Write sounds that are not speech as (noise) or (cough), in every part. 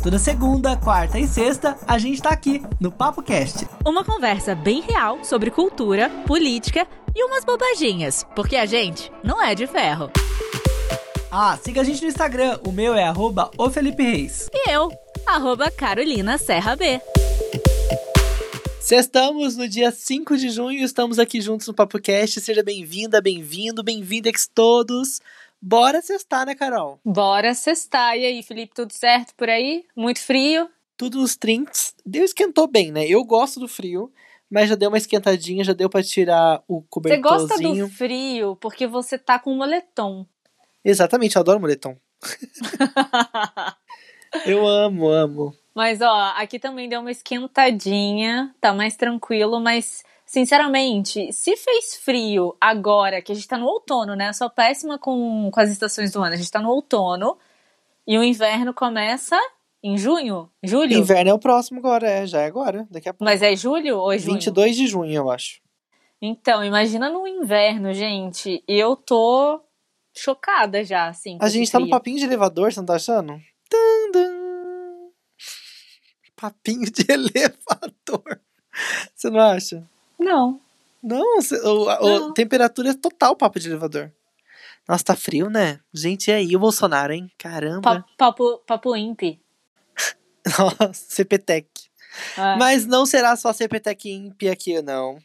Toda segunda, quarta e sexta, a gente tá aqui no Papo Cast. Uma conversa bem real sobre cultura, política e umas bobaginhas, porque a gente não é de ferro. Ah, siga a gente no Instagram, o meu é arroba o Felipe Reis. E eu, arroba Carolina Serra B. Estamos no dia 5 de junho, estamos aqui juntos no Papo Cast. Seja bem-vinda, bem-vindo, bem-vindex todos. Bora cestar, né, Carol? Bora cestar. E aí, Felipe, tudo certo por aí? Muito frio? Tudo nos trinks. Deu esquentou bem, né? Eu gosto do frio, mas já deu uma esquentadinha, já deu para tirar o cobertorzinho. Você gosta do frio porque você tá com um moletom. Exatamente, eu adoro moletom. (laughs) eu amo, amo. Mas ó, aqui também deu uma esquentadinha, tá mais tranquilo, mas sinceramente, se fez frio agora, que a gente tá no outono, né? Eu sou péssima com, com as estações do ano. A gente tá no outono e o inverno começa em junho? Julho? Inverno é o próximo agora, é, já é agora, daqui a pouco. Mas é julho ou é junho? 22 de junho, eu acho. Então, imagina no inverno, gente. Eu tô chocada já, assim. A gente tá no papinho de elevador, você não tá achando? Tum, papinho de (laughs) elevador. Você não acha? Não. Não, a, temperatura é total papo de elevador. Nossa, tá frio, né? Gente, e aí o Bolsonaro, hein? Caramba. Papo, papo imp. (laughs) Nossa, CPTEC. É. Mas não será só CPTEC imp aqui, não.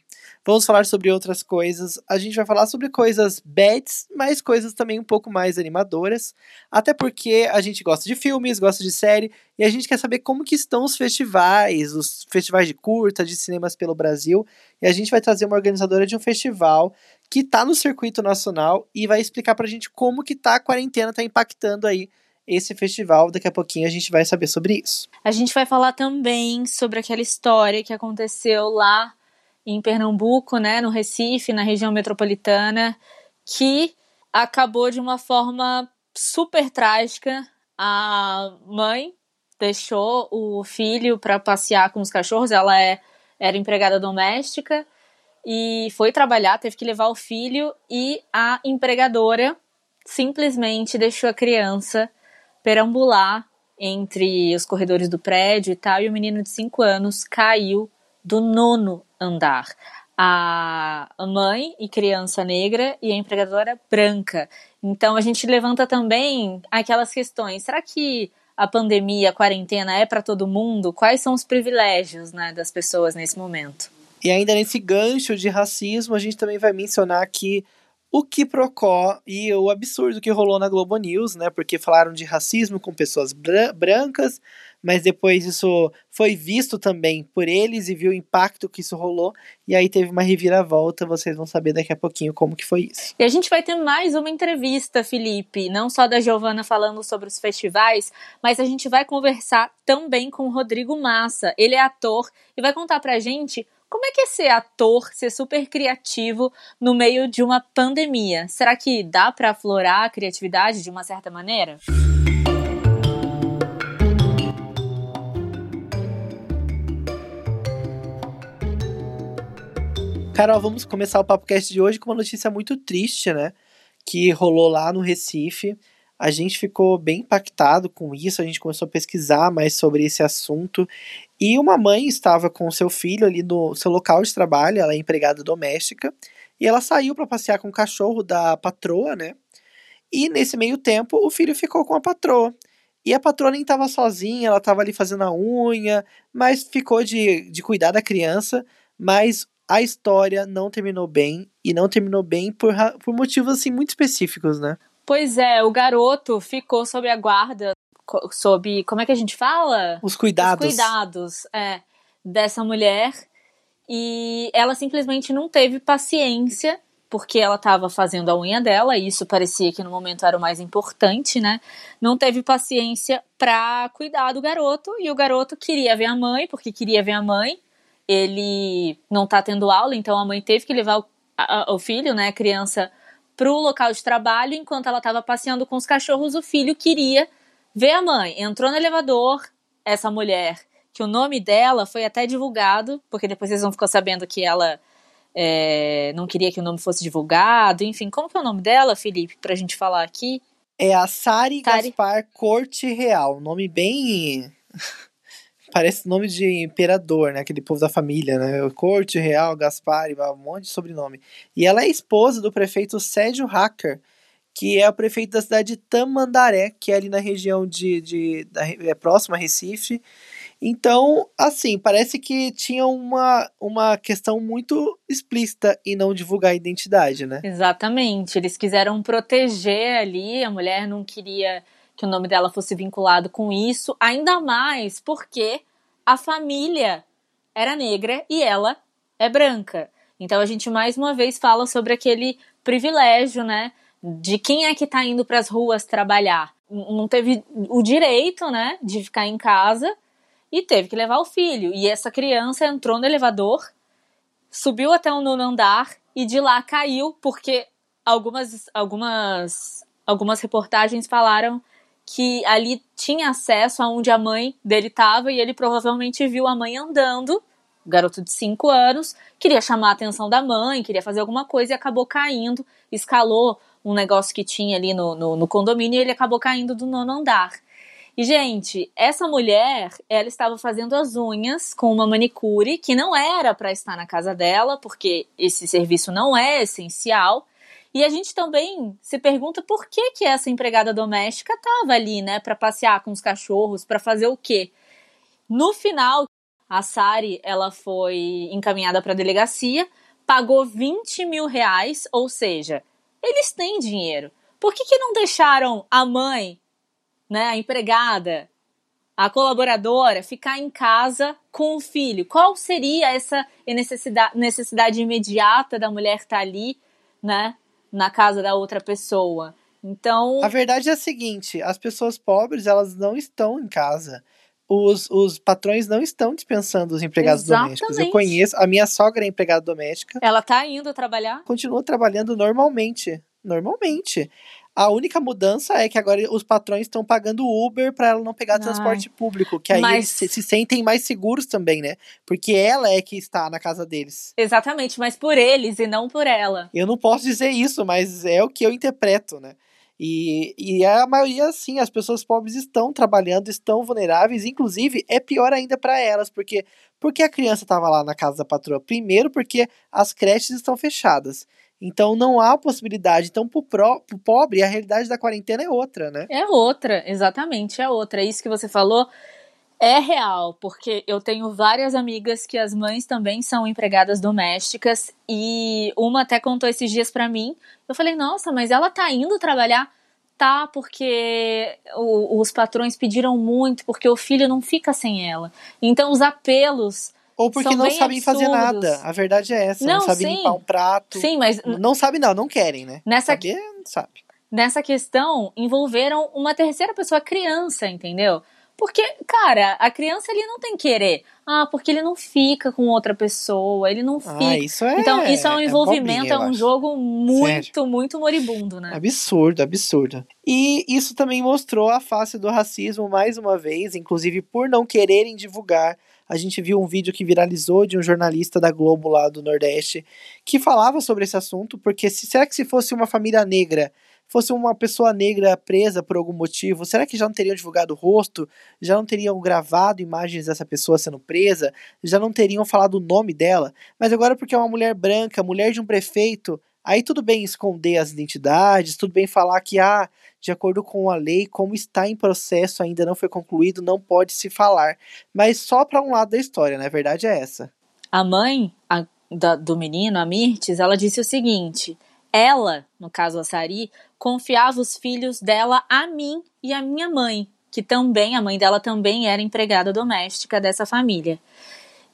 Vamos falar sobre outras coisas. A gente vai falar sobre coisas bads, mas coisas também um pouco mais animadoras. Até porque a gente gosta de filmes, gosta de série, e a gente quer saber como que estão os festivais, os festivais de curta, de cinemas pelo Brasil. E a gente vai trazer uma organizadora de um festival que está no circuito nacional e vai explicar pra gente como que tá a quarentena, tá impactando aí esse festival. Daqui a pouquinho a gente vai saber sobre isso. A gente vai falar também sobre aquela história que aconteceu lá em Pernambuco, né, no Recife, na região metropolitana, que acabou de uma forma super trágica. A mãe deixou o filho para passear com os cachorros, ela é, era empregada doméstica e foi trabalhar, teve que levar o filho e a empregadora simplesmente deixou a criança perambular entre os corredores do prédio e tal, e o menino de 5 anos caiu do nono andar. A mãe e criança negra e a empregadora branca. Então a gente levanta também aquelas questões. Será que a pandemia, a quarentena é para todo mundo? Quais são os privilégios né, das pessoas nesse momento? E ainda nesse gancho de racismo, a gente também vai mencionar aqui o que procó e o absurdo que rolou na Globo News, né? Porque falaram de racismo com pessoas brancas, mas depois isso foi visto também por eles e viu o impacto que isso rolou, e aí teve uma reviravolta, vocês vão saber daqui a pouquinho como que foi isso. E a gente vai ter mais uma entrevista, Felipe, não só da Giovana falando sobre os festivais, mas a gente vai conversar também com o Rodrigo Massa, ele é ator e vai contar pra gente como é que é ser ator, ser super criativo no meio de uma pandemia? Será que dá para aflorar a criatividade de uma certa maneira? Carol, vamos começar o PapoCast de hoje com uma notícia muito triste, né? Que rolou lá no Recife. A gente ficou bem impactado com isso, a gente começou a pesquisar mais sobre esse assunto. E uma mãe estava com seu filho ali no seu local de trabalho, ela é empregada doméstica, e ela saiu para passear com o cachorro da patroa, né? E nesse meio tempo, o filho ficou com a patroa. E a patroa nem estava sozinha, ela estava ali fazendo a unha, mas ficou de, de cuidar da criança. Mas a história não terminou bem e não terminou bem por, por motivos assim muito específicos, né? Pois é, o garoto ficou sob a guarda, sob como é que a gente fala? Os cuidados. Os cuidados, é, dessa mulher e ela simplesmente não teve paciência porque ela estava fazendo a unha dela, e isso parecia que no momento era o mais importante, né? Não teve paciência para cuidar do garoto, e o garoto queria ver a mãe, porque queria ver a mãe, ele não tá tendo aula, então a mãe teve que levar o, a, o filho, né, a criança, pro local de trabalho, enquanto ela estava passeando com os cachorros, o filho queria ver a mãe. Entrou no elevador, essa mulher, que o nome dela foi até divulgado, porque depois vocês vão ficar sabendo que ela é, não queria que o nome fosse divulgado, enfim, como que é o nome dela, Felipe, pra gente falar aqui? É a Sari, Sari. Gaspar Corte Real, nome bem Parece nome de imperador, né? Aquele povo da família, né? Corte Real, Gaspar, um monte de sobrenome. E ela é esposa do prefeito Sérgio Hacker, que é o prefeito da cidade de Tamandaré, que é ali na região de, de da, é próxima a Recife. Então, assim, parece que tinha uma, uma questão muito explícita em não divulgar a identidade, né? Exatamente. Eles quiseram proteger ali, a mulher não queria que o nome dela fosse vinculado com isso, ainda mais porque a família era negra e ela é branca. Então a gente mais uma vez fala sobre aquele privilégio, né, de quem é que está indo para as ruas trabalhar. Não teve o direito, né, de ficar em casa e teve que levar o filho. E essa criança entrou no elevador, subiu até o nono andar e de lá caiu porque algumas algumas algumas reportagens falaram que ali tinha acesso aonde a mãe dele estava e ele provavelmente viu a mãe andando, garoto de 5 anos, queria chamar a atenção da mãe, queria fazer alguma coisa e acabou caindo, escalou um negócio que tinha ali no, no, no condomínio e ele acabou caindo do nono andar. E, gente, essa mulher, ela estava fazendo as unhas com uma manicure que não era para estar na casa dela, porque esse serviço não é essencial. E a gente também se pergunta por que que essa empregada doméstica estava ali, né, para passear com os cachorros, para fazer o quê? No final, a Sari ela foi encaminhada para a delegacia, pagou 20 mil reais, ou seja, eles têm dinheiro. Por que, que não deixaram a mãe, né, a empregada, a colaboradora ficar em casa com o filho? Qual seria essa necessidade, necessidade imediata da mulher estar tá ali, né, na casa da outra pessoa. Então. A verdade é a seguinte: as pessoas pobres, elas não estão em casa. Os, os patrões não estão dispensando os empregados Exatamente. domésticos. Eu conheço, a minha sogra é empregada doméstica. Ela tá indo trabalhar? Continua trabalhando normalmente. Normalmente. A única mudança é que agora os patrões estão pagando Uber para ela não pegar Ai. transporte público, que aí Mas... eles se, se, sentem mais seguros também, né? Porque ela é que está na casa deles. Exatamente, mas por eles e não por ela. Eu não posso dizer isso, mas é o que eu interpreto, né? E, e a maioria, sim, as pessoas pobres estão trabalhando, estão vulneráveis, inclusive é pior ainda para elas, porque porque a criança estava lá na casa da patroa? Primeiro, porque as creches estão fechadas. Então não há possibilidade. Então, pro, pro, pro pobre, a realidade da quarentena é outra, né? É outra, exatamente, é outra. Isso que você falou é real, porque eu tenho várias amigas que as mães também são empregadas domésticas e uma até contou esses dias para mim. Eu falei, nossa, mas ela tá indo trabalhar? Tá, porque o, os patrões pediram muito, porque o filho não fica sem ela. Então, os apelos ou porque não sabem absurdos. fazer nada. A verdade é essa. Não, não sabem sim. limpar um prato. Sim, mas. Não sabem, não, não querem, né? Nessa... Saber, sabe. Nessa questão, envolveram uma terceira pessoa, criança, entendeu? Porque, cara, a criança ele não tem querer. Ah, porque ele não fica com outra pessoa, ele não ah, fica. Ah, isso é, então, isso é um é envolvimento, é, bobinha, é um jogo muito, Sério? muito moribundo, né? Absurdo, absurdo. E isso também mostrou a face do racismo mais uma vez, inclusive por não quererem divulgar a gente viu um vídeo que viralizou de um jornalista da Globo lá do Nordeste que falava sobre esse assunto, porque se, será que se fosse uma família negra, fosse uma pessoa negra presa por algum motivo, será que já não teriam divulgado o rosto? Já não teriam gravado imagens dessa pessoa sendo presa? Já não teriam falado o nome dela? Mas agora porque é uma mulher branca, mulher de um prefeito, Aí tudo bem esconder as identidades, tudo bem falar que, ah, de acordo com a lei, como está em processo, ainda não foi concluído, não pode se falar. Mas só para um lado da história, né? Verdade é essa. A mãe a, da, do menino, a Mirtes, ela disse o seguinte: ela, no caso a Sari, confiava os filhos dela a mim e a minha mãe, que também, a mãe dela também era empregada doméstica dessa família.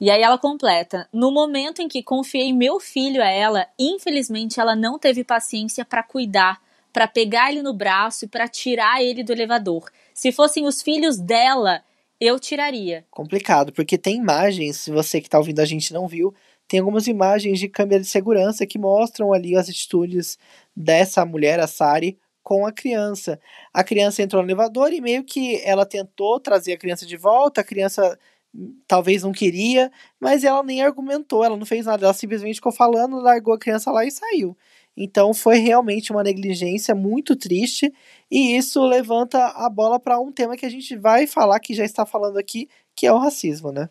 E aí ela completa: No momento em que confiei meu filho a ela, infelizmente ela não teve paciência para cuidar, para pegar ele no braço e para tirar ele do elevador. Se fossem os filhos dela, eu tiraria. Complicado, porque tem imagens, se você que está ouvindo a gente não viu, tem algumas imagens de câmera de segurança que mostram ali as atitudes dessa mulher, a Sari, com a criança. A criança entrou no elevador e meio que ela tentou trazer a criança de volta, a criança talvez não queria, mas ela nem argumentou, ela não fez nada, ela simplesmente ficou falando, largou a criança lá e saiu. Então foi realmente uma negligência muito triste e isso levanta a bola para um tema que a gente vai falar, que já está falando aqui, que é o racismo, né?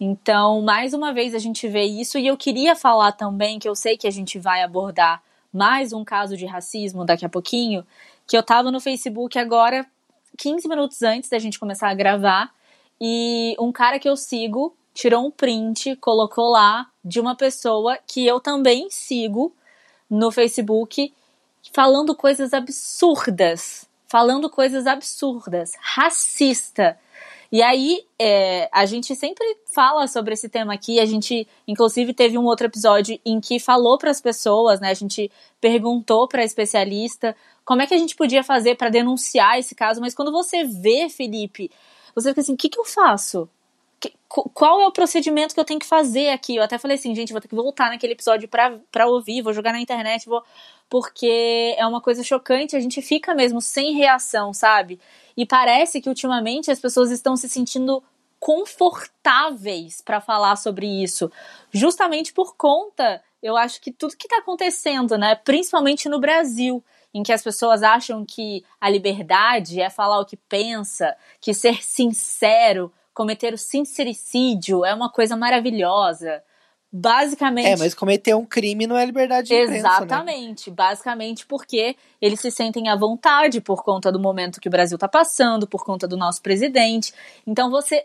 Então, mais uma vez a gente vê isso e eu queria falar também que eu sei que a gente vai abordar mais um caso de racismo daqui a pouquinho, que eu tava no Facebook agora 15 minutos antes da gente começar a gravar e um cara que eu sigo tirou um print, colocou lá de uma pessoa que eu também sigo no Facebook falando coisas absurdas, falando coisas absurdas, racista. E aí, é, a gente sempre fala sobre esse tema aqui. A gente, inclusive, teve um outro episódio em que falou para as pessoas, né? A gente perguntou para especialista como é que a gente podia fazer para denunciar esse caso. Mas quando você vê, Felipe, você fica assim: o que, que eu faço? Qual é o procedimento que eu tenho que fazer aqui? Eu até falei assim, gente, vou ter que voltar naquele episódio pra, pra ouvir, vou jogar na internet, vou. Porque é uma coisa chocante, a gente fica mesmo sem reação, sabe? E parece que ultimamente as pessoas estão se sentindo confortáveis para falar sobre isso, justamente por conta, eu acho que tudo que está acontecendo, né, principalmente no Brasil, em que as pessoas acham que a liberdade é falar o que pensa, que ser sincero cometer o sincericídio é uma coisa maravilhosa. Basicamente. É, mas cometer um crime não é liberdade de imprensa, né? Exatamente. Né? Basicamente porque eles se sentem à vontade por conta do momento que o Brasil está passando, por conta do nosso presidente. Então você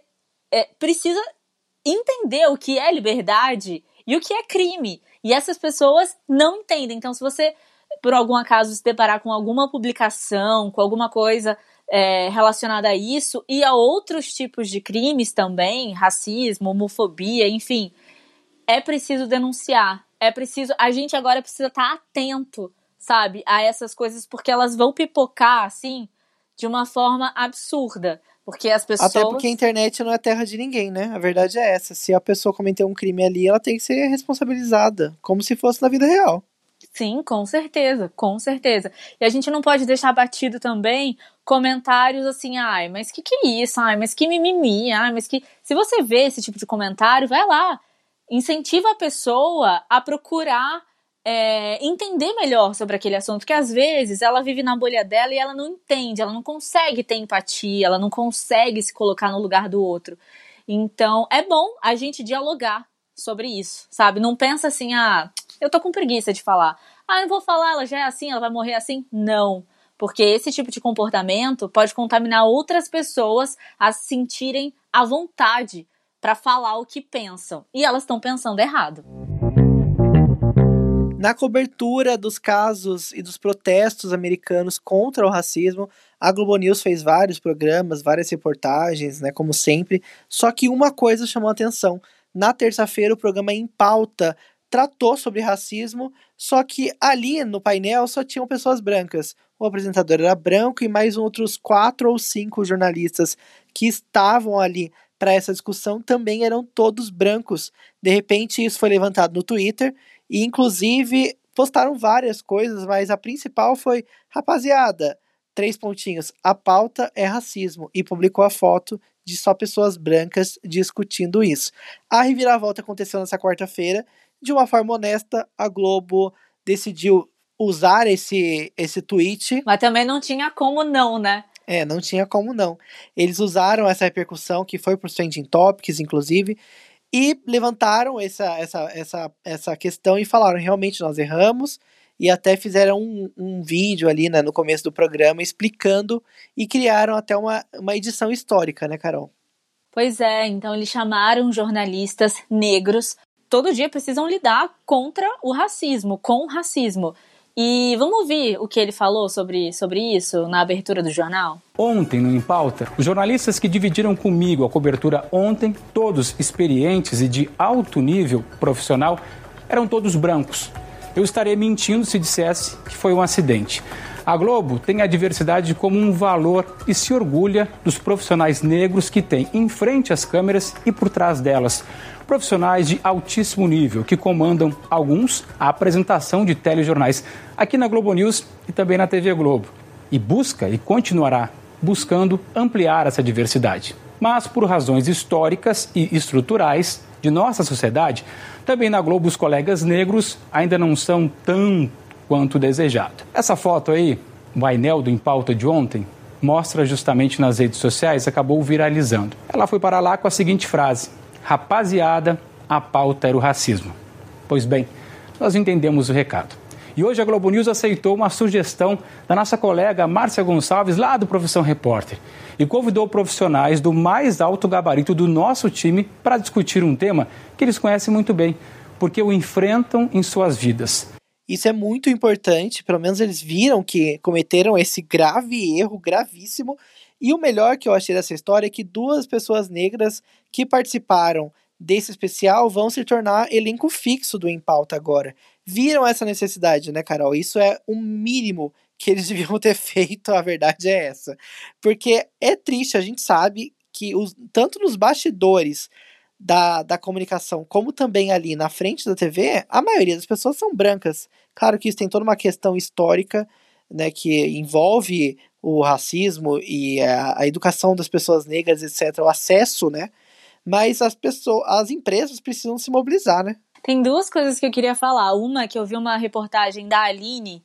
é, precisa entender o que é liberdade e o que é crime. E essas pessoas não entendem. Então, se você, por algum acaso, se deparar com alguma publicação, com alguma coisa é, relacionada a isso e a outros tipos de crimes também, racismo, homofobia, enfim, é preciso denunciar. É preciso. A gente agora precisa estar atento, sabe, a essas coisas, porque elas vão pipocar, assim, de uma forma absurda. Porque as pessoas. Até porque a internet não é terra de ninguém, né? A verdade é essa. Se a pessoa cometeu um crime ali, ela tem que ser responsabilizada, como se fosse na vida real. Sim, com certeza, com certeza. E a gente não pode deixar batido também comentários assim, ai, mas que que é isso? Ai, mas que mimimi, ai, mas que. Se você vê esse tipo de comentário, vai lá. Incentiva a pessoa a procurar é, entender melhor sobre aquele assunto, porque às vezes ela vive na bolha dela e ela não entende, ela não consegue ter empatia, ela não consegue se colocar no lugar do outro. Então, é bom a gente dialogar sobre isso, sabe? Não pensa assim, ah, eu tô com preguiça de falar. Ah, eu vou falar, ela já é assim, ela vai morrer assim? Não. Porque esse tipo de comportamento pode contaminar outras pessoas a se sentirem à vontade para falar o que pensam. E elas estão pensando errado. Na cobertura dos casos e dos protestos americanos contra o racismo, a Globo News fez vários programas, várias reportagens, né, como sempre. Só que uma coisa chamou a atenção. Na terça-feira, o programa Em Pauta tratou sobre racismo, só que ali no painel só tinham pessoas brancas. O apresentador era branco e mais outros quatro ou cinco jornalistas que estavam ali para essa discussão também eram todos brancos. De repente, isso foi levantado no Twitter e, inclusive, postaram várias coisas, mas a principal foi: rapaziada, três pontinhos, a pauta é racismo, e publicou a foto de só pessoas brancas discutindo isso. A reviravolta aconteceu nessa quarta-feira de uma forma honesta, a Globo decidiu usar esse, esse tweet. Mas também não tinha como não, né? É, não tinha como não. Eles usaram essa repercussão, que foi para os Trending Topics, inclusive, e levantaram essa, essa, essa, essa questão e falaram: realmente nós erramos. E até fizeram um, um vídeo ali né, no começo do programa explicando e criaram até uma, uma edição histórica, né, Carol? Pois é, então eles chamaram jornalistas negros todo dia precisam lidar contra o racismo, com o racismo. E vamos ouvir o que ele falou sobre, sobre isso na abertura do jornal? Ontem, no Em Pauta, os jornalistas que dividiram comigo a cobertura ontem, todos experientes e de alto nível profissional, eram todos brancos. Eu estaria mentindo se dissesse que foi um acidente. A Globo tem a diversidade como um valor e se orgulha dos profissionais negros que tem em frente às câmeras e por trás delas profissionais de altíssimo nível que comandam alguns a apresentação de telejornais aqui na Globo News e também na TV Globo. E busca e continuará buscando ampliar essa diversidade. Mas por razões históricas e estruturais de nossa sociedade, também na Globo os colegas negros ainda não são tão quanto desejado. Essa foto aí, o painel do Em Pauta de ontem, mostra justamente nas redes sociais, acabou viralizando. Ela foi para lá com a seguinte frase: Rapaziada, a pauta era o racismo. Pois bem, nós entendemos o recado. E hoje a Globo News aceitou uma sugestão da nossa colega Márcia Gonçalves, lá do Profissão Repórter, e convidou profissionais do mais alto gabarito do nosso time para discutir um tema que eles conhecem muito bem, porque o enfrentam em suas vidas. Isso é muito importante, pelo menos eles viram que cometeram esse grave erro, gravíssimo. E o melhor que eu achei dessa história é que duas pessoas negras que participaram desse especial vão se tornar elenco fixo do Em Pauta agora. Viram essa necessidade, né, Carol? Isso é o mínimo que eles (laughs) deviam ter feito, a verdade é essa. Porque é triste, a gente sabe que os, tanto nos bastidores da, da comunicação, como também ali na frente da TV, a maioria das pessoas são brancas. Claro que isso tem toda uma questão histórica, né, que envolve o racismo e a, a educação das pessoas negras, etc., o acesso, né, mas as pessoas, as empresas precisam se mobilizar, né. Tem duas coisas que eu queria falar. Uma, que eu vi uma reportagem da Aline,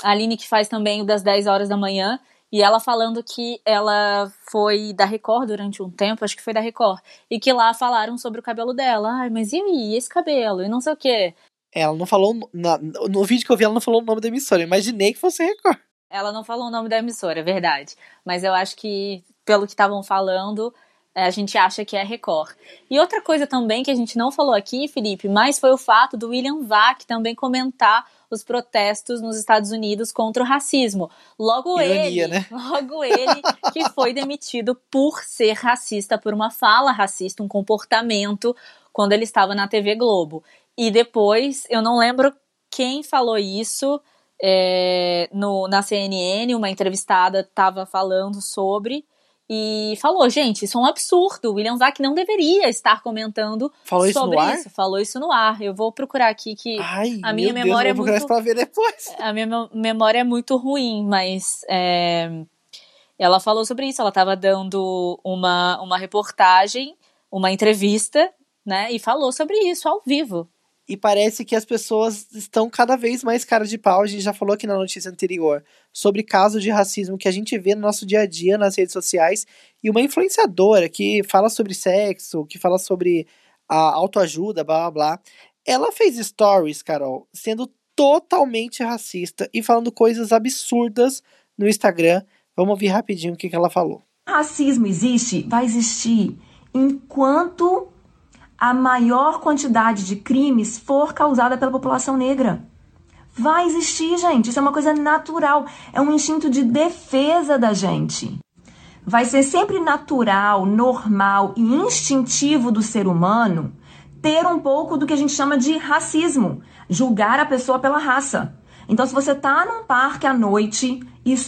a Aline que faz também o das 10 horas da manhã, e ela falando que ela foi da Record durante um tempo, acho que foi da Record, e que lá falaram sobre o cabelo dela. Ai, mas e, e esse cabelo? E não sei o quê. Ela não falou. Na, no vídeo que eu vi, ela não falou o nome da emissora. Eu imaginei que fosse Record. Ela não falou o nome da emissora, é verdade. Mas eu acho que, pelo que estavam falando, é, a gente acha que é Record. E outra coisa também que a gente não falou aqui, Felipe, mas foi o fato do William Vac também comentar os protestos nos Estados Unidos contra o racismo. Logo Ironia, ele, né? (laughs) logo ele que foi demitido por ser racista, por uma fala racista, um comportamento quando ele estava na TV Globo. E depois, eu não lembro quem falou isso é, no, na CNN, uma entrevistada estava falando sobre e falou, gente, isso é um absurdo. William Vac não deveria estar comentando falou sobre isso, isso. Falou isso no ar. Eu vou procurar aqui que Ai, a minha memória Deus, é muito pra ver depois. (laughs) A minha memória é muito ruim, mas é, ela falou sobre isso. Ela estava dando uma uma reportagem, uma entrevista, né? E falou sobre isso ao vivo e parece que as pessoas estão cada vez mais cara de pau. A gente já falou aqui na notícia anterior sobre casos de racismo que a gente vê no nosso dia a dia nas redes sociais e uma influenciadora que fala sobre sexo, que fala sobre a autoajuda, blá blá blá. Ela fez stories, Carol, sendo totalmente racista e falando coisas absurdas no Instagram. Vamos ouvir rapidinho o que, que ela falou. Racismo existe, vai existir enquanto a maior quantidade de crimes for causada pela população negra. Vai existir, gente. Isso é uma coisa natural. É um instinto de defesa da gente. Vai ser sempre natural, normal e instintivo do ser humano ter um pouco do que a gente chama de racismo, julgar a pessoa pela raça. Então, se você tá num parque à noite,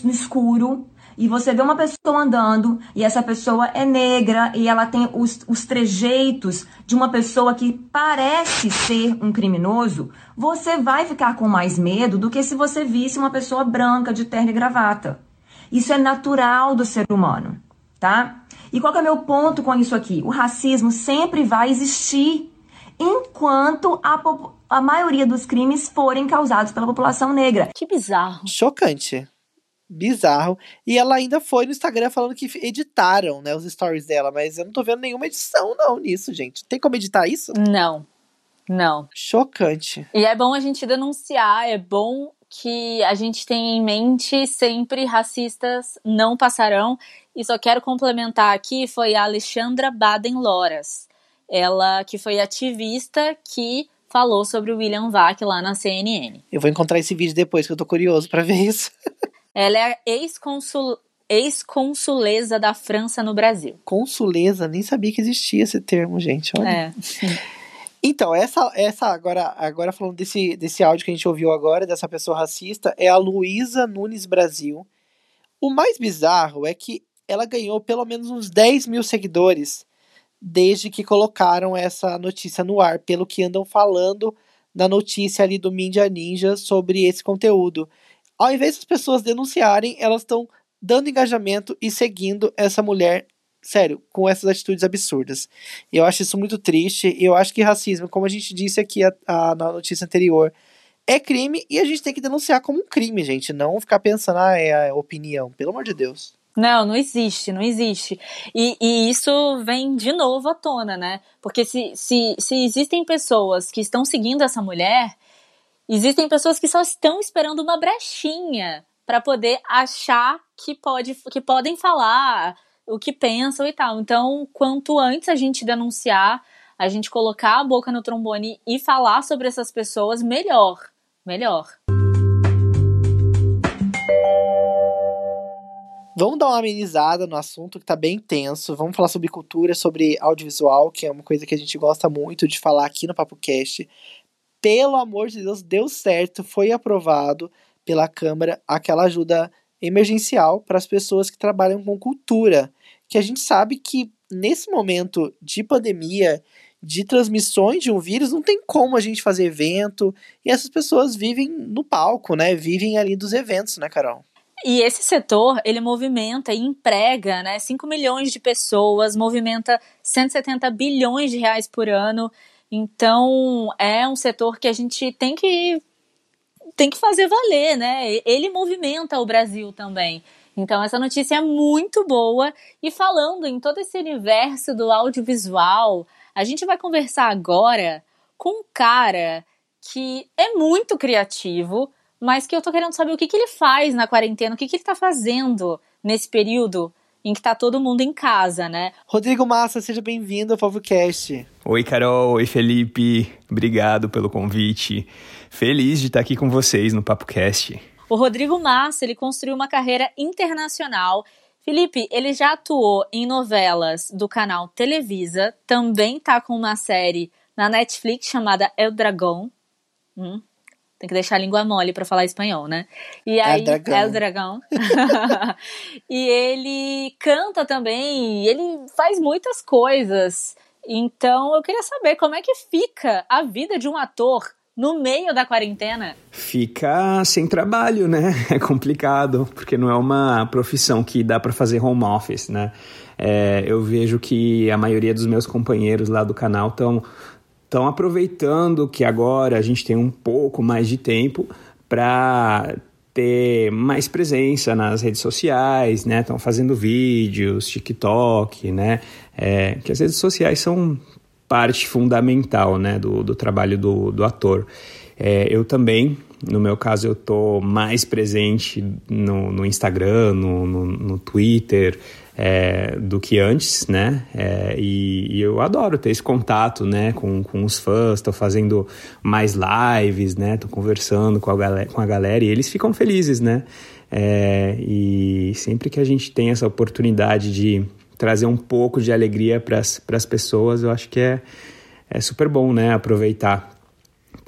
no escuro, e você vê uma pessoa andando e essa pessoa é negra e ela tem os, os trejeitos de uma pessoa que parece ser um criminoso, você vai ficar com mais medo do que se você visse uma pessoa branca de terno e gravata. Isso é natural do ser humano, tá? E qual é o meu ponto com isso aqui? O racismo sempre vai existir enquanto a, a maioria dos crimes forem causados pela população negra. Que bizarro. Chocante bizarro. E ela ainda foi no Instagram falando que editaram, né, os stories dela, mas eu não tô vendo nenhuma edição não nisso, gente. Tem como editar isso? Não. Não. Chocante. E é bom a gente denunciar, é bom que a gente tenha em mente sempre racistas não passarão. E só quero complementar aqui foi a Alexandra Baden Loras. Ela que foi ativista que falou sobre o William Vac lá na CNN. Eu vou encontrar esse vídeo depois, que eu tô curioso para ver isso. (laughs) Ela é ex-consul ex-consuleza da França no Brasil. Consuleza, nem sabia que existia esse termo, gente. Olha. É. Então, essa, essa agora, agora falando desse, desse áudio que a gente ouviu agora, dessa pessoa racista, é a Luísa Nunes Brasil. O mais bizarro é que ela ganhou pelo menos uns 10 mil seguidores desde que colocaram essa notícia no ar, pelo que andam falando na notícia ali do Mídia Ninja sobre esse conteúdo ao invés das pessoas denunciarem, elas estão dando engajamento e seguindo essa mulher, sério, com essas atitudes absurdas. Eu acho isso muito triste. Eu acho que racismo, como a gente disse aqui a, a, na notícia anterior, é crime e a gente tem que denunciar como um crime, gente. Não ficar pensando, ah, é a opinião. Pelo amor de Deus. Não, não existe, não existe. E, e, isso vem de novo à tona, né? Porque se, se, se existem pessoas que estão seguindo essa mulher, existem pessoas que só estão esperando uma brechinha para poder achar que, pode, que podem falar o que pensam e tal. Então, quanto antes a gente denunciar, a gente colocar a boca no trombone e falar sobre essas pessoas, melhor melhor. Vamos dar uma amenizada no assunto que tá bem tenso. Vamos falar sobre cultura, sobre audiovisual, que é uma coisa que a gente gosta muito de falar aqui no Papo Cast. Pelo amor de Deus, deu certo, foi aprovado pela Câmara aquela ajuda emergencial para as pessoas que trabalham com cultura, que a gente sabe que nesse momento de pandemia de transmissões de um vírus, não tem como a gente fazer evento. E essas pessoas vivem no palco, né? Vivem ali dos eventos, né, Carol? E esse setor, ele movimenta e emprega, né, 5 milhões de pessoas, movimenta 170 bilhões de reais por ano. Então, é um setor que a gente tem que tem que fazer valer, né? Ele movimenta o Brasil também. Então, essa notícia é muito boa. E falando em todo esse universo do audiovisual, a gente vai conversar agora com um cara que é muito criativo, mas que eu tô querendo saber o que, que ele faz na quarentena, o que, que ele tá fazendo nesse período em que tá todo mundo em casa, né? Rodrigo Massa, seja bem-vindo ao PavoCast. Oi, Carol. Oi, Felipe. Obrigado pelo convite. Feliz de estar aqui com vocês no PapoCast. O Rodrigo Massa, ele construiu uma carreira internacional Felipe, ele já atuou em novelas do canal Televisa, também tá com uma série na Netflix chamada El Dragão. Hum, tem que deixar a língua mole para falar espanhol, né? E aí, El Dragão. El Dragão. (laughs) e ele canta também, ele faz muitas coisas. Então, eu queria saber como é que fica a vida de um ator no meio da quarentena? Fica sem trabalho, né? (laughs) É complicado, porque não é uma profissão que dá para fazer home office, né? É, eu vejo que a maioria dos meus companheiros lá do canal estão estão aproveitando que agora a gente tem um pouco mais de tempo para ter mais presença nas redes sociais, né? Estão fazendo vídeos, TikTok, né? É, que as redes sociais são parte fundamental né, do, do trabalho do, do ator. É, eu também, no meu caso, eu tô mais presente no, no Instagram, no, no, no Twitter, é, do que antes, né? É, e, e, eu adoro ter esse contato, né, com, com os fãs. Estou fazendo mais lives, né? Tô conversando com a galera, com a galera e eles ficam felizes, né? É, e sempre que a gente tem essa oportunidade de trazer um pouco de alegria para as pessoas, eu acho que é, é super bom, né? Aproveitar.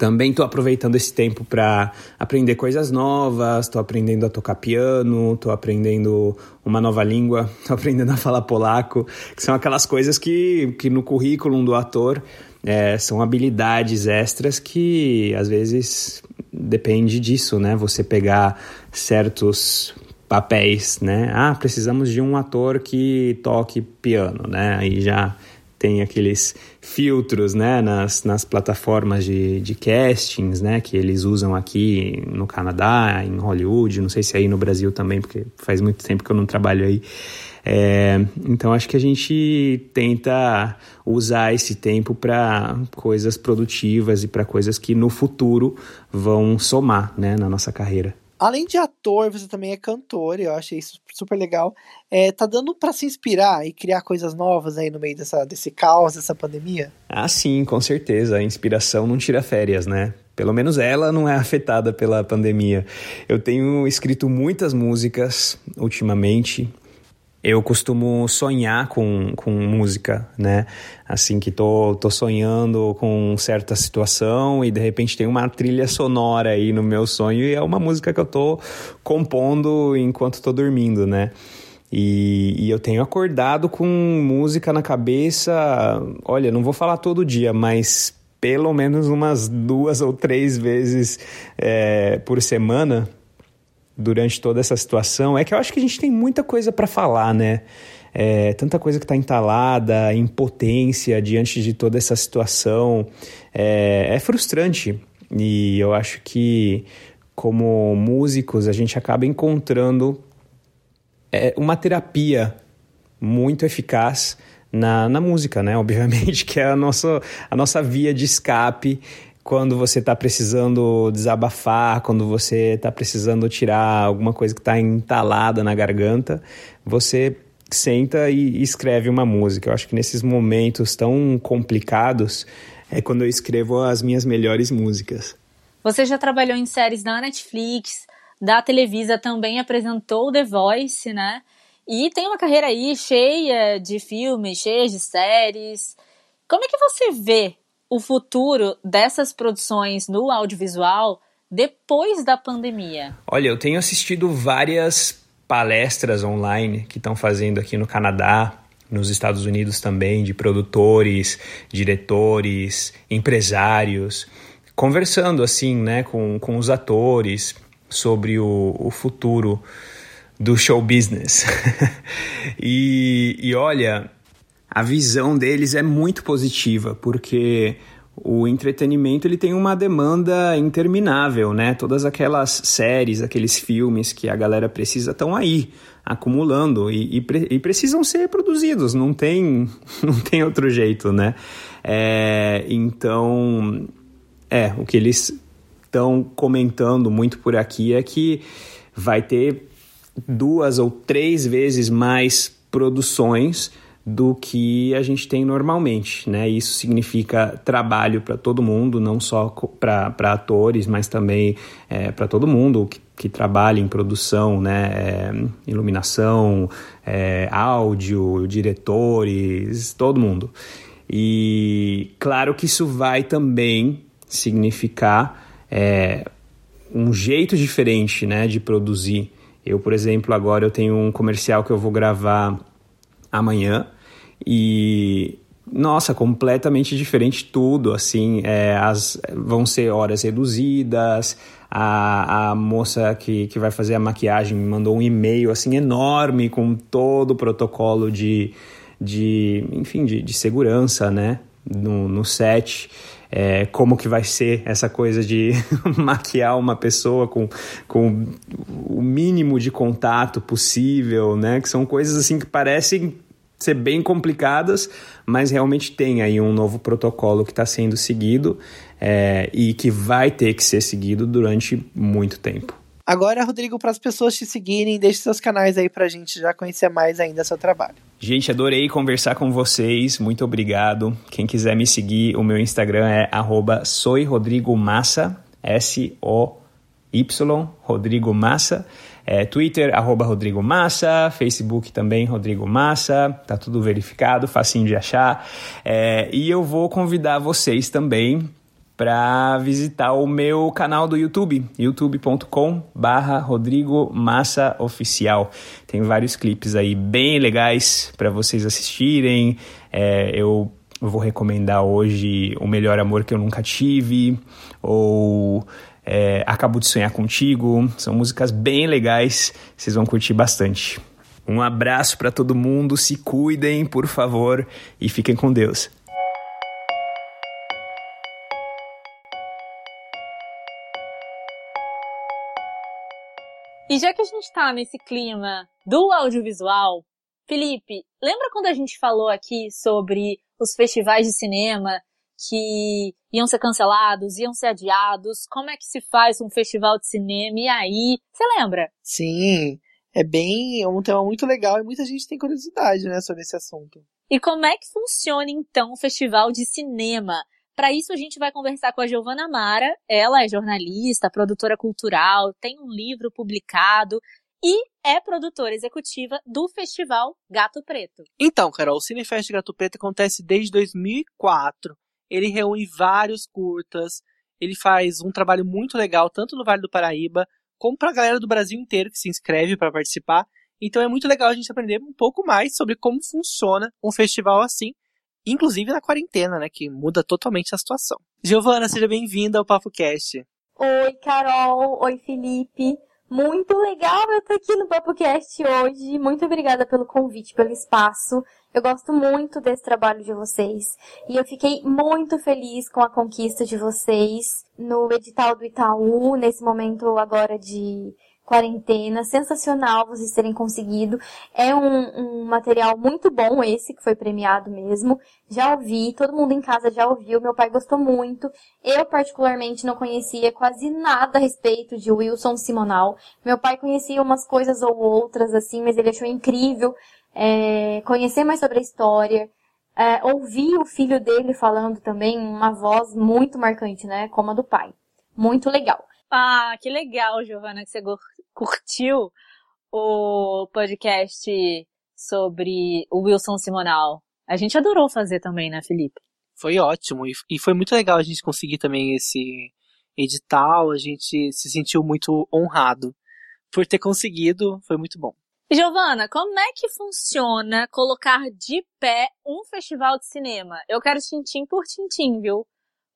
Também estou aproveitando esse tempo para aprender coisas novas, estou aprendendo a tocar piano, estou aprendendo uma nova língua, (laughs) estou aprendendo a falar polaco, que são aquelas coisas que, que no currículo do ator é, são habilidades extras que às vezes depende disso, né? Você pegar certos papéis, né? Ah, precisamos de um ator que toque piano, né? Aí já tem aqueles filtros, né, nas, nas plataformas de, de castings, né, que eles usam aqui no Canadá, em Hollywood, não sei se aí no Brasil também, porque faz muito tempo que eu não trabalho aí. É, então acho que a gente tenta usar esse tempo para coisas produtivas e para coisas que no futuro vão somar, né, na nossa carreira. Além de ator, você também é cantor, e eu achei isso super legal. É, tá dando para se inspirar e criar coisas novas aí no meio dessa, desse caos, dessa pandemia? Ah, sim, com certeza. A inspiração não tira férias, né? Pelo menos ela não é afetada pela pandemia. Eu tenho escrito muitas músicas ultimamente, eu costumo sonhar com, com música, né? Assim que tô, tô sonhando com certa situação e de repente tem uma trilha sonora aí no meu sonho e é uma música que eu tô compondo enquanto tô dormindo, né? E, e eu tenho acordado com música na cabeça, olha, não vou falar todo dia, mas pelo menos umas duas ou três vezes é, por semana durante toda essa situação é que eu acho que a gente tem muita coisa para falar, né? É, tanta coisa que está entalada, impotência diante de toda essa situação. É, é frustrante E eu acho que, como músicos, a gente acaba encontrando é, uma terapia muito eficaz na, na música, né? Obviamente, (laughs) que é a nossa, a nossa via de escape quando você está precisando desabafar, quando você está precisando tirar alguma coisa que está entalada na garganta, você senta e escreve uma música. Eu acho que nesses momentos tão complicados é quando eu escrevo as minhas melhores músicas. Você já trabalhou em séries da Netflix, da Televisa também apresentou The Voice, né? E tem uma carreira aí cheia de filmes, cheia de séries. Como é que você vê o futuro dessas produções no audiovisual depois da pandemia? Olha, eu tenho assistido várias palestras online que estão fazendo aqui no Canadá, nos Estados Unidos também, de produtores, diretores, empresários, conversando assim, né, com, com os atores sobre o, o futuro do show business. (laughs) e, e olha, a visão deles é muito positiva, porque o entretenimento ele tem uma demanda interminável, né? Todas aquelas séries, aqueles filmes que a galera precisa estão aí acumulando e, e, e, precisam ser produzidos, não tem, (laughs) não tem outro jeito, né? É, então, é, o que eles estão comentando muito por aqui é que vai ter duas ou três vezes mais produções do que a gente tem normalmente, né? Isso significa trabalho para todo mundo, não só para atores, mas também é, para todo mundo que, que, trabalha em produção, né? É, iluminação, é, áudio, diretores, todo mundo. E claro que isso vai também significar é, um jeito diferente, né, de produzir. Eu, por exemplo, agora eu tenho um comercial que eu vou gravar amanhã. E nossa, completamente diferente tudo, assim, é, as, vão ser horas reduzidas, a, a moça que, que vai fazer a maquiagem me mandou um e-mail, assim, enorme, com todo o protocolo de, de enfim, de, de segurança, né, no, no set, é, como que vai ser essa coisa de (laughs) maquiar uma pessoa com, com o mínimo de contato possível, né, que são coisas, assim, que parecem ser bem complicadas, mas realmente tem aí um novo protocolo que está sendo seguido é, e que vai ter que ser seguido durante muito tempo. Agora, Rodrigo, para as pessoas te seguirem, deixe seus canais aí para a gente já conhecer mais ainda seu trabalho. Gente, adorei conversar com vocês, muito obrigado. Quem quiser me seguir, o meu Instagram é soirodrigomassa, S-O-Y, Rodrigo Massa. É, Twitter, arroba Rodrigo Massa, Facebook também, Rodrigo Massa, tá tudo verificado, facinho de achar. É, e eu vou convidar vocês também para visitar o meu canal do YouTube, youtube.com barra Rodrigo Massa Oficial. Tem vários clipes aí bem legais para vocês assistirem. É, eu vou recomendar hoje O Melhor Amor Que Eu Nunca Tive, ou é, Acabo de Sonhar Contigo. São músicas bem legais, vocês vão curtir bastante. Um abraço para todo mundo, se cuidem, por favor, e fiquem com Deus. E já que a gente está nesse clima do audiovisual, Felipe, lembra quando a gente falou aqui sobre os festivais de cinema que iam ser cancelados, iam ser adiados, como é que se faz um festival de cinema, e aí, você lembra? Sim, é bem, é um tema muito legal e muita gente tem curiosidade, né, sobre esse assunto. E como é que funciona então o festival de cinema? Para isso a gente vai conversar com a Giovana Mara, ela é jornalista, produtora cultural, tem um livro publicado e é produtora executiva do Festival Gato Preto. Então, Carol, o Cinefest Gato Preto acontece desde 2004 ele reúne vários curtas, ele faz um trabalho muito legal, tanto no Vale do Paraíba, como para a galera do Brasil inteiro que se inscreve para participar. Então é muito legal a gente aprender um pouco mais sobre como funciona um festival assim, inclusive na quarentena, né, que muda totalmente a situação. Giovana, seja bem-vinda ao Papo Cast. Oi, Carol. Oi, Felipe. Muito legal eu estar aqui no Papo Cast hoje. Muito obrigada pelo convite, pelo espaço. Eu gosto muito desse trabalho de vocês e eu fiquei muito feliz com a conquista de vocês no edital do Itaú, nesse momento agora de quarentena. Sensacional vocês terem conseguido. É um, um, material muito bom esse, que foi premiado mesmo. Já ouvi, todo mundo em casa já ouviu, meu pai gostou muito. Eu, particularmente, não conhecia quase nada a respeito de Wilson Simonal. Meu pai conhecia umas coisas ou outras, assim, mas ele achou incrível é, conhecer mais sobre a história, é, ouvir o filho dele falando também, uma voz muito marcante, né? Como a do pai. Muito legal. Ah, que legal, Giovana, que você curtiu o podcast sobre o Wilson Simonal. A gente adorou fazer também, né, Felipe? Foi ótimo. E foi muito legal a gente conseguir também esse edital. A gente se sentiu muito honrado por ter conseguido. Foi muito bom. Giovana, como é que funciona colocar de pé um festival de cinema? Eu quero tintim por tintim, viu?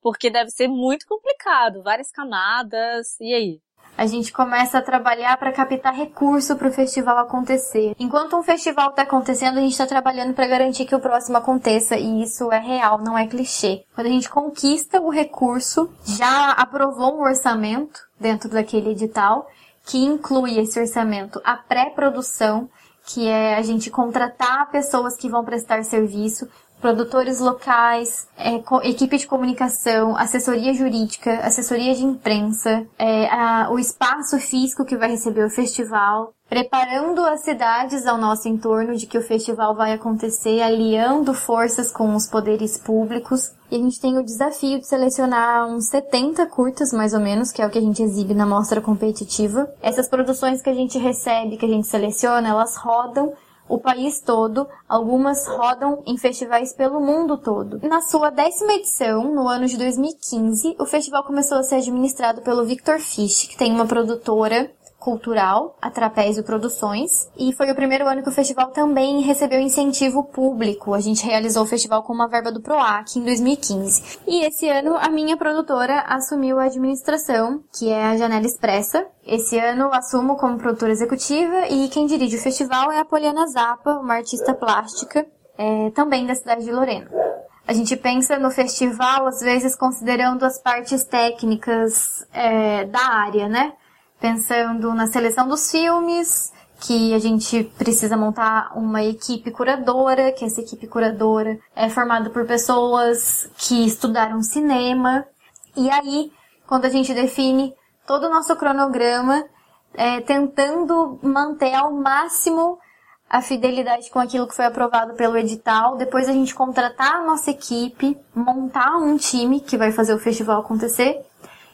Porque deve ser muito complicado, várias camadas. E aí? A gente começa a trabalhar para captar recurso para o festival acontecer. Enquanto um festival está acontecendo, a gente está trabalhando para garantir que o próximo aconteça e isso é real, não é clichê. Quando a gente conquista o recurso, já aprovou um orçamento dentro daquele edital que inclui esse orçamento a pré-produção, que é a gente contratar pessoas que vão prestar serviço, produtores locais, é, equipe de comunicação, assessoria jurídica, assessoria de imprensa, é, a, o espaço físico que vai receber o festival, preparando as cidades ao nosso entorno de que o festival vai acontecer, aliando forças com os poderes públicos. E a gente tem o desafio de selecionar uns 70 curtas, mais ou menos, que é o que a gente exibe na mostra competitiva. Essas produções que a gente recebe, que a gente seleciona, elas rodam o país todo, algumas rodam em festivais pelo mundo todo. Na sua décima edição, no ano de 2015, o festival começou a ser administrado pelo Victor Fish, que tem uma produtora cultural, a Trapézio Produções, e foi o primeiro ano que o festival também recebeu incentivo público. A gente realizou o festival com uma verba do PROAC em 2015. E esse ano a minha produtora assumiu a administração, que é a Janela Expressa. Esse ano assumo como produtora executiva e quem dirige o festival é a Poliana Zappa, uma artista plástica, é, também da cidade de Lorena. A gente pensa no festival, às vezes, considerando as partes técnicas é, da área, né? Pensando na seleção dos filmes, que a gente precisa montar uma equipe curadora, que essa equipe curadora é formada por pessoas que estudaram cinema. E aí, quando a gente define todo o nosso cronograma, é, tentando manter ao máximo a fidelidade com aquilo que foi aprovado pelo edital, depois a gente contratar a nossa equipe, montar um time que vai fazer o festival acontecer,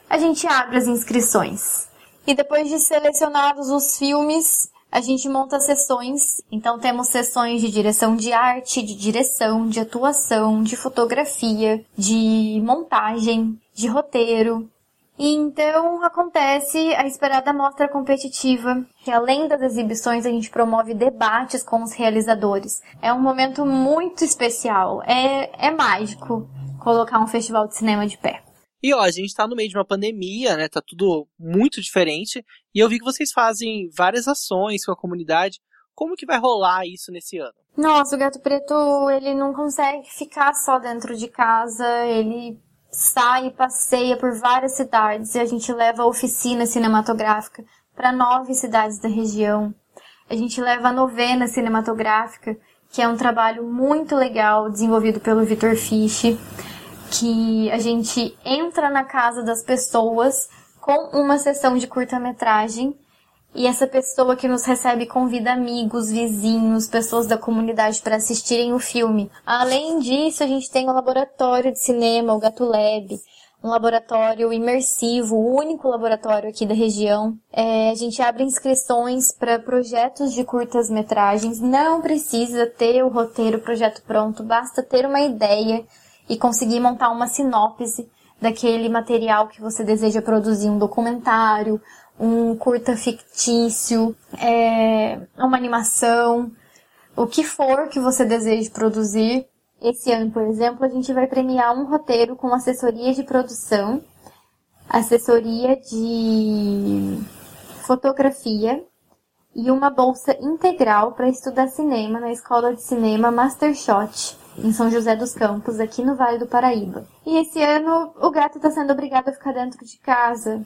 a gente abre as inscrições. E depois de selecionados os filmes, a gente monta sessões. Então temos sessões de direção de arte, de direção, de atuação, de fotografia, de montagem, de roteiro. E então acontece a esperada mostra competitiva, que além das exibições a gente promove debates com os realizadores. É um momento muito especial, é, é mágico colocar um festival de cinema de pé. E ó, a gente tá no meio de uma pandemia, né? Tá tudo muito diferente. E eu vi que vocês fazem várias ações com a comunidade. Como que vai rolar isso nesse ano? Nossa, o Gato Preto, ele não consegue ficar só dentro de casa. Ele sai e passeia por várias cidades. E a gente leva oficina cinematográfica para nove cidades da região. A gente leva a novena cinematográfica, que é um trabalho muito legal desenvolvido pelo Vitor Fisch que a gente entra na casa das pessoas com uma sessão de curta-metragem e essa pessoa que nos recebe convida amigos, vizinhos, pessoas da comunidade para assistirem o filme. Além disso, a gente tem o laboratório de cinema, o Gato Lab, um laboratório imersivo, o único laboratório aqui da região. É, a gente abre inscrições para projetos de curtas metragens. Não precisa ter o roteiro, o projeto pronto, basta ter uma ideia e conseguir montar uma sinopse daquele material que você deseja produzir, um documentário, um curta fictício, é, uma animação, o que for que você deseje produzir. Esse ano, por exemplo, a gente vai premiar um roteiro com assessoria de produção, assessoria de fotografia e uma bolsa integral para estudar cinema na Escola de Cinema Mastershot, em São José dos Campos, aqui no Vale do Paraíba. E esse ano o gato está sendo obrigado a ficar dentro de casa.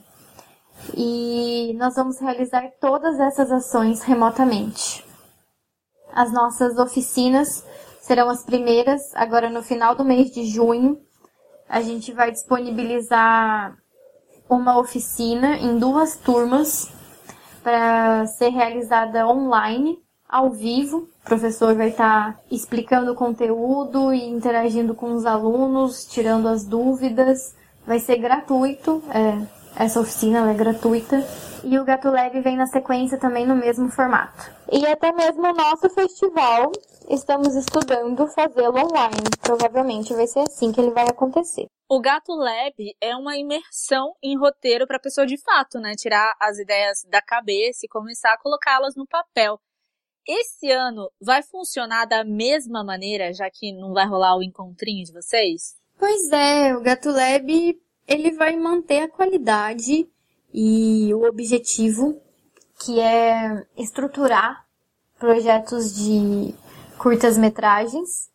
E nós vamos realizar todas essas ações remotamente. As nossas oficinas serão as primeiras agora no final do mês de junho. A gente vai disponibilizar uma oficina em duas turmas para ser realizada online, ao vivo. O professor vai estar tá explicando o conteúdo e interagindo com os alunos, tirando as dúvidas. Vai ser gratuito, é, essa oficina é gratuita. E o Gato Leve vem na sequência também no mesmo formato. E até mesmo o nosso festival, estamos estudando fazê-lo online. Provavelmente vai ser assim que ele vai acontecer. O Gato Lab é uma imersão em roteiro para a pessoa de fato, né? Tirar as ideias da cabeça e começar a colocá-las no papel. Esse ano vai funcionar da mesma maneira, já que não vai rolar o encontrinho de vocês? Pois é, o Gato Lab ele vai manter a qualidade e o objetivo, que é estruturar projetos de curtas metragens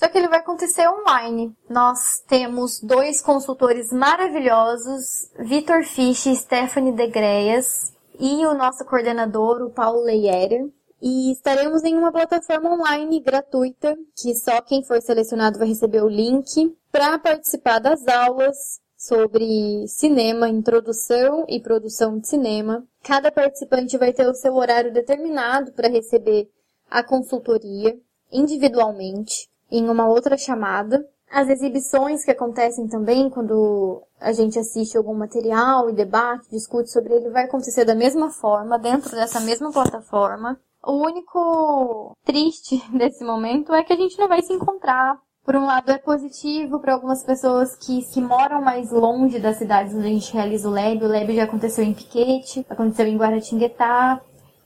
só que ele vai acontecer online. Nós temos dois consultores maravilhosos, Vitor Fisch e Stephanie Degreias, e o nosso coordenador, o Paulo Leiera. E estaremos em uma plataforma online gratuita, que só quem for selecionado vai receber o link para participar das aulas sobre cinema, introdução e produção de cinema. Cada participante vai ter o seu horário determinado para receber a consultoria individualmente em uma outra chamada. As exibições que acontecem também quando a gente assiste algum material e debate, discute sobre ele, vai acontecer da mesma forma, dentro dessa mesma plataforma. O único triste (laughs) desse momento é que a gente não vai se encontrar. Por um lado, é positivo para algumas pessoas que, que moram mais longe das cidades onde a gente realiza o LEB. O LEB já aconteceu em Piquete, aconteceu em Guaratinguetá.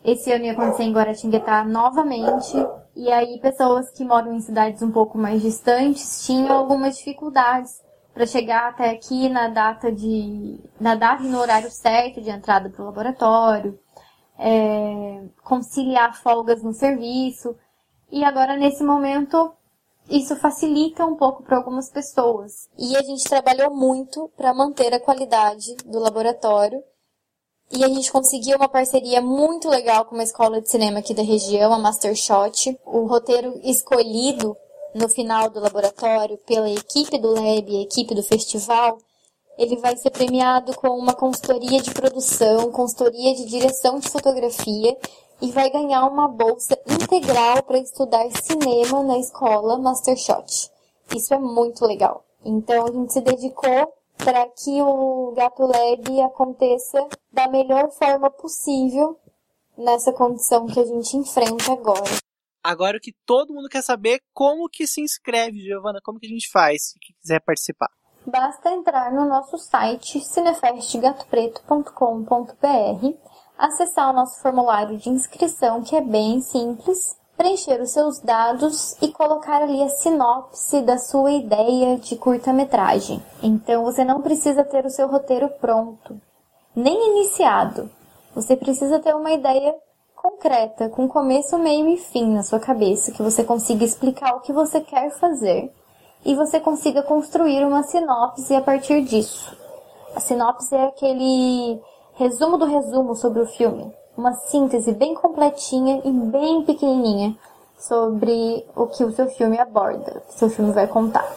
Esse ano ia acontecer em Guaratinguetá novamente. E aí pessoas que moram em cidades um pouco mais distantes tinham algumas dificuldades para chegar até aqui na data de na data e no horário certo de entrada para o laboratório, é, conciliar folgas no serviço. E agora nesse momento isso facilita um pouco para algumas pessoas. E a gente trabalhou muito para manter a qualidade do laboratório e a gente conseguiu uma parceria muito legal com uma escola de cinema aqui da região, a Mastershot. O roteiro escolhido no final do laboratório pela equipe do Lab e equipe do festival, ele vai ser premiado com uma consultoria de produção, consultoria de direção de fotografia e vai ganhar uma bolsa integral para estudar cinema na escola Mastershot. Isso é muito legal. Então a gente se dedicou para que o Gato Lab aconteça da melhor forma possível nessa condição que a gente enfrenta agora. Agora o que todo mundo quer saber como que se inscreve, Giovana, como que a gente faz se quiser participar. Basta entrar no nosso site cinefestgatopreto.com.br, acessar o nosso formulário de inscrição que é bem simples preencher os seus dados e colocar ali a sinopse da sua ideia de curta-metragem. Então você não precisa ter o seu roteiro pronto, nem iniciado. Você precisa ter uma ideia concreta, com começo, meio e fim na sua cabeça, que você consiga explicar o que você quer fazer e você consiga construir uma sinopse a partir disso. A sinopse é aquele resumo do resumo sobre o filme uma síntese bem completinha e bem pequenininha sobre o que o seu filme aborda, o que seu filme vai contar.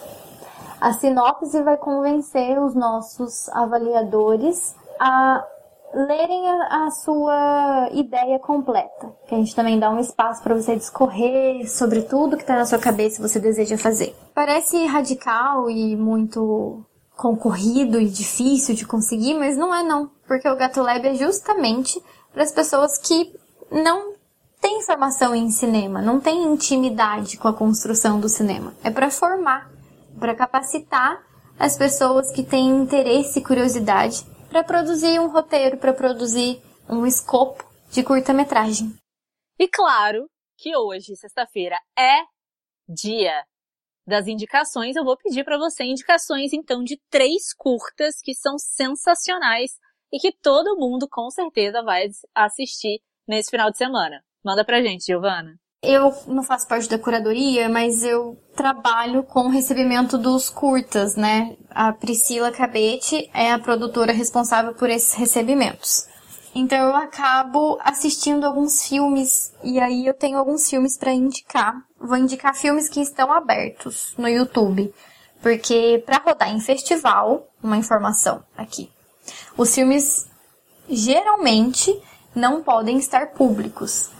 A sinopse vai convencer os nossos avaliadores a lerem a, a, sua ideia completa. Que a gente também dá um espaço para você discorrer sobre tudo que está na sua cabeça e você deseja fazer. Parece radical e muito concorrido e difícil de conseguir, mas não é não, porque o Gato Lab é justamente para as pessoas que não têm formação em cinema, não têm intimidade com a construção do cinema. É para formar, para capacitar as pessoas que têm interesse e curiosidade para produzir um roteiro, para produzir um escopo de curta-metragem. E claro que hoje, sexta-feira, é dia das indicações. Eu vou pedir para você indicações então de três curtas que são sensacionais e que todo mundo com certeza vai assistir nesse final de semana? Manda pra gente, Giovana. Eu não faço parte da curadoria, mas eu trabalho com o recebimento dos curtas, né? A Priscila Cabete é a produtora responsável por esses recebimentos. Então eu acabo assistindo alguns filmes e aí eu tenho alguns filmes para indicar. Vou indicar filmes que estão abertos no YouTube, porque para rodar em festival, uma informação aqui. Os filmes geralmente não podem estar públicos.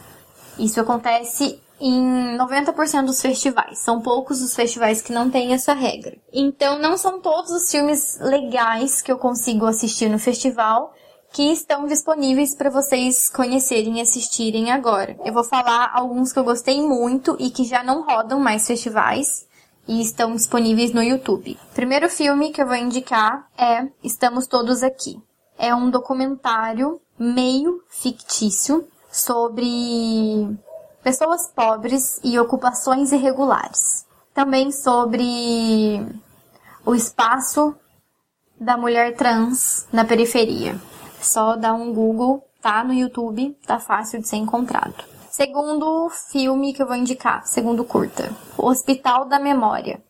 Isso acontece em 90% dos festivais. São poucos os festivais que não têm essa regra. Então, não são todos os filmes legais que eu consigo assistir no festival que estão disponíveis para vocês conhecerem e assistirem agora. Eu vou falar alguns que eu gostei muito e que já não rodam mais festivais e estão disponíveis no YouTube. Primeiro filme que eu vou indicar é Estamos Todos Aqui. É um documentário meio fictício sobre pessoas pobres e ocupações irregulares. Também sobre o espaço da mulher trans na periferia. Só dá um Google, tá no YouTube, tá fácil de ser encontrado. Segundo filme que eu vou indicar, segundo curta, O Hospital da Memória.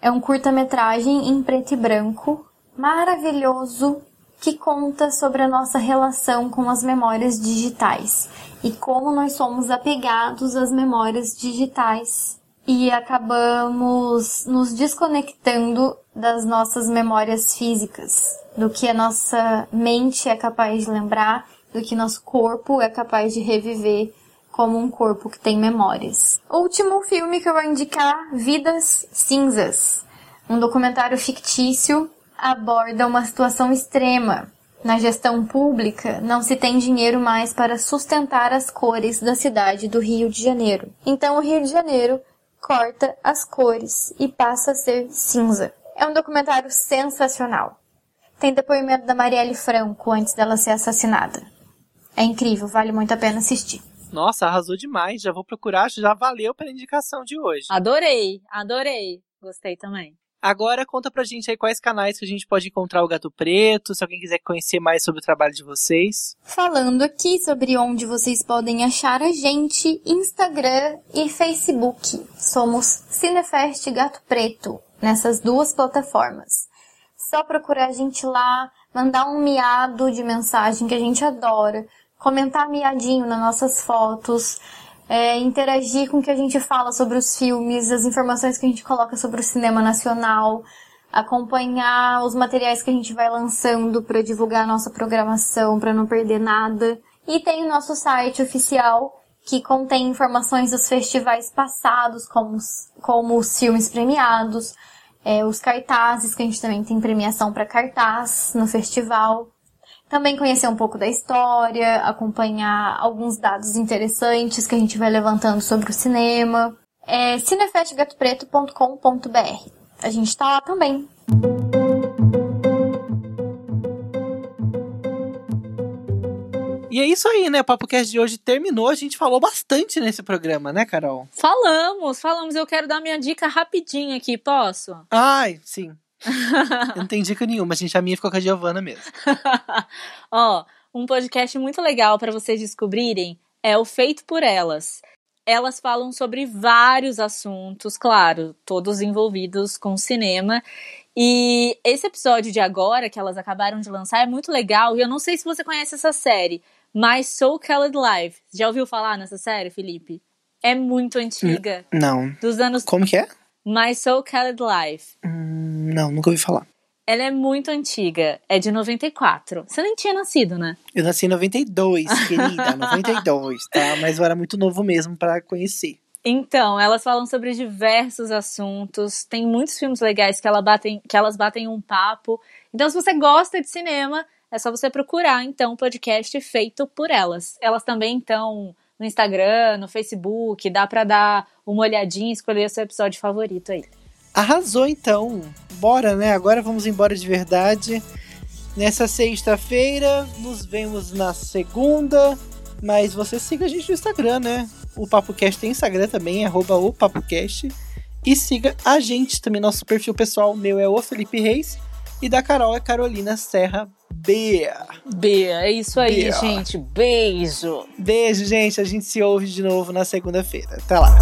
É um curta-metragem em preto e branco, maravilhoso, que conta sobre a nossa relação com as memórias digitais e como nós somos apegados às memórias digitais e acabamos nos desconectando das nossas memórias físicas, do que a nossa mente é capaz de lembrar, do que nosso corpo é capaz de reviver como um corpo que tem memórias. último filme que eu vou indicar, Vidas Cinzas, um documentário fictício aborda uma situação extrema. Na gestão pública, não se tem dinheiro mais para sustentar as cores da cidade do Rio de Janeiro. Então, o Rio de Janeiro corta as cores e passa a ser cinza. É um documentário sensacional. Tem depoimento da Marielle Franco antes dela ser assassinada. É incrível, vale muito a pena assistir. Nossa, arrasou demais. Já vou procurar, já valeu pela indicação de hoje. Adorei, adorei. Gostei também. Agora conta pra gente aí quais canais que a gente pode encontrar o Gato Preto, se alguém quiser conhecer mais sobre o trabalho de vocês. Falando aqui sobre onde vocês podem achar a gente, Instagram e Facebook. Somos Cinefest Gato Preto nessas duas plataformas. Só procurar a gente lá, mandar um miado de mensagem que a gente adora, comentar miadinho nas nossas fotos, é, interagir com o que a gente fala sobre os filmes, as informações que a gente coloca sobre o cinema nacional, acompanhar os materiais que a gente vai lançando para divulgar a nossa programação, para não perder nada. E tem o nosso site oficial que contém informações dos festivais passados, como, como os filmes premiados, é, os cartazes, que a gente também tem premiação para cartaz no festival. Também conhecer um pouco da história, acompanhar alguns dados interessantes que a gente vai levantando sobre o cinema. É cinefestgatopreto.com.br. A gente está lá também. E é isso aí, né? O Papo Cast de hoje terminou. A gente falou bastante nesse programa, né, Carol? Falamos, falamos. Eu quero dar minha dica rapidinho aqui, posso? Ai, sim. Eu não tenho dica nenhuma, a gente, a minha ficou com a Giovana mesmo. (laughs) Ó, um podcast muito legal para vocês descobrirem é o Feito por Elas. Elas falam sobre vários assuntos, claro, todos envolvidos com cinema. E esse episódio de agora, que elas acabaram de lançar, é muito legal. E eu não sei se você conhece essa série, mas Soul Colored Live. Já ouviu falar nessa série, Felipe? É muito antiga. Não. Dos anos. Como que é? My Soul Colored Life. Hum, não, nunca ouvi falar. Ela é muito antiga, é de 94. Você nem tinha nascido, né? Eu nasci em 92, (laughs) querida, 92, tá? Mas eu era muito novo mesmo para conhecer. Então, elas falam sobre diversos assuntos, tem muitos filmes legais que, ela batem, que elas batem um papo. Então, se você gosta de cinema, é só você procurar, então, o podcast feito por elas. Elas também estão no Instagram, no Facebook, dá para dar uma olhadinha e escolher seu episódio favorito aí. Arrasou então. Bora, né? Agora vamos embora de verdade. Nessa sexta-feira, nos vemos na segunda. Mas você siga a gente no Instagram, né? O PapoCast tem Instagram também, arroba o PapoCast. E siga a gente também, nosso perfil pessoal. O meu é o Felipe Reis. E da Carol é Carolina Serra Bea. Bea, é isso aí, Bea. gente. Beijo. Beijo, gente. A gente se ouve de novo na segunda-feira. Até lá.